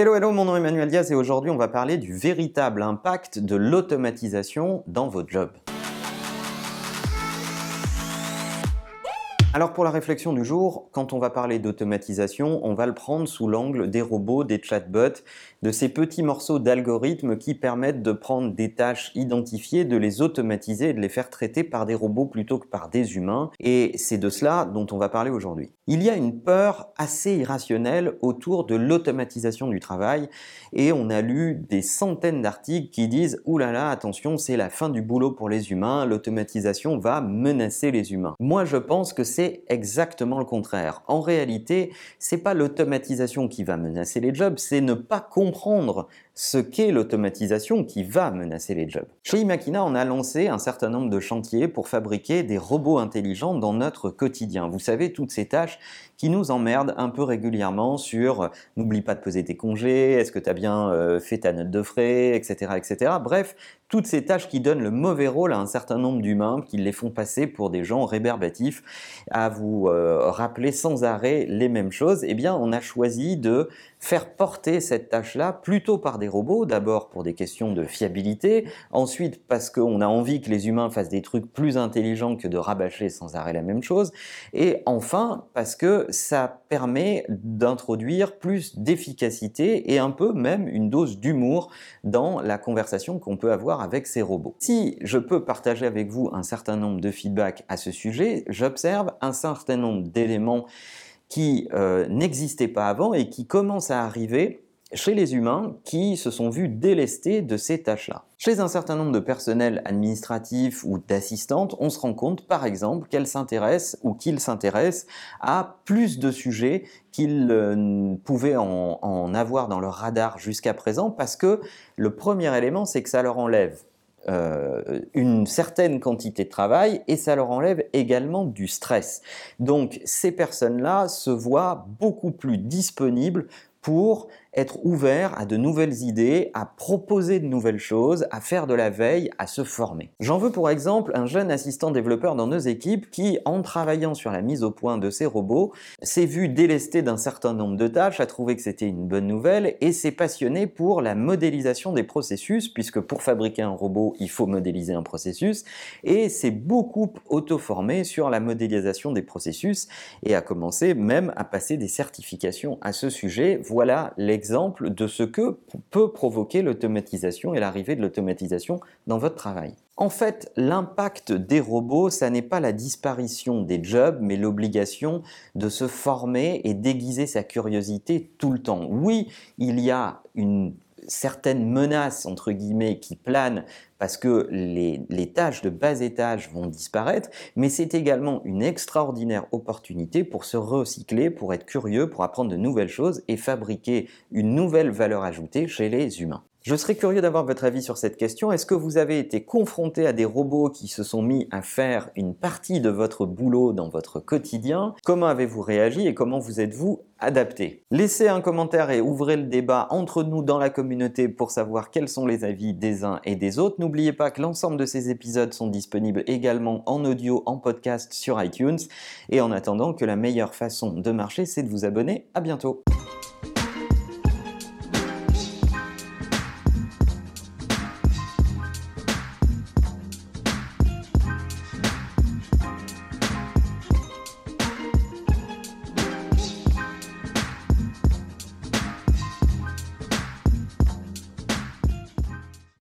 Hello, hello, mon nom est Emmanuel Diaz et aujourd'hui on va parler du véritable impact de l'automatisation dans votre job. Alors pour la réflexion du jour, quand on va parler d'automatisation, on va le prendre sous l'angle des robots, des chatbots, de ces petits morceaux d'algorithmes qui permettent de prendre des tâches identifiées, de les automatiser et de les faire traiter par des robots plutôt que par des humains. Et c'est de cela dont on va parler aujourd'hui. Il y a une peur assez irrationnelle autour de l'automatisation du travail et on a lu des centaines d'articles qui disent « Ouh là là, attention, c'est la fin du boulot pour les humains, l'automatisation va menacer les humains ». Moi je pense que c'est c'est exactement le contraire. En réalité, c'est pas l'automatisation qui va menacer les jobs, c'est ne pas comprendre ce qu'est l'automatisation qui va menacer les jobs. Chez Imakina, on a lancé un certain nombre de chantiers pour fabriquer des robots intelligents dans notre quotidien. Vous savez, toutes ces tâches qui nous emmerdent un peu régulièrement sur euh, n'oublie pas de poser tes congés, est-ce que tu as bien euh, fait ta note de frais, etc., etc. Bref, toutes ces tâches qui donnent le mauvais rôle à un certain nombre d'humains, qui les font passer pour des gens réberbatifs, à vous euh, rappeler sans arrêt les mêmes choses, eh bien on a choisi de faire porter cette tâche-là plutôt par des robots, d'abord pour des questions de fiabilité, ensuite parce qu'on a envie que les humains fassent des trucs plus intelligents que de rabâcher sans arrêt la même chose, et enfin parce que ça permet d'introduire plus d'efficacité et un peu même une dose d'humour dans la conversation qu'on peut avoir avec ces robots. Si je peux partager avec vous un certain nombre de feedbacks à ce sujet, j'observe un certain nombre d'éléments qui euh, n'existaient pas avant et qui commencent à arriver chez les humains qui se sont vus délestés de ces tâches-là. Chez un certain nombre de personnels administratifs ou d'assistantes, on se rend compte par exemple qu'elles s'intéressent ou qu'ils s'intéressent à plus de sujets qu'ils euh, pouvaient en, en avoir dans leur radar jusqu'à présent parce que le premier élément c'est que ça leur enlève euh, une certaine quantité de travail et ça leur enlève également du stress. Donc ces personnes-là se voient beaucoup plus disponibles pour être ouvert à de nouvelles idées, à proposer de nouvelles choses, à faire de la veille, à se former. J'en veux pour exemple un jeune assistant développeur dans nos équipes qui, en travaillant sur la mise au point de ses robots, s'est vu délesté d'un certain nombre de tâches, a trouvé que c'était une bonne nouvelle et s'est passionné pour la modélisation des processus, puisque pour fabriquer un robot, il faut modéliser un processus, et s'est beaucoup auto-formé sur la modélisation des processus et a commencé même à passer des certifications à ce sujet. Voilà les exemple de ce que peut provoquer l'automatisation et l'arrivée de l'automatisation dans votre travail. En fait, l'impact des robots, ça n'est pas la disparition des jobs, mais l'obligation de se former et d'aiguiser sa curiosité tout le temps. Oui, il y a une certaines menaces, entre guillemets, qui planent parce que les, les, tâches de bas étage vont disparaître, mais c'est également une extraordinaire opportunité pour se recycler, pour être curieux, pour apprendre de nouvelles choses et fabriquer une nouvelle valeur ajoutée chez les humains. Je serais curieux d'avoir votre avis sur cette question. Est-ce que vous avez été confronté à des robots qui se sont mis à faire une partie de votre boulot dans votre quotidien? Comment avez-vous réagi et comment vous êtes-vous adapté? Laissez un commentaire et ouvrez le débat entre nous dans la communauté pour savoir quels sont les avis des uns et des autres. N'oubliez pas que l'ensemble de ces épisodes sont disponibles également en audio, en podcast sur iTunes. Et en attendant que la meilleure façon de marcher, c'est de vous abonner. À bientôt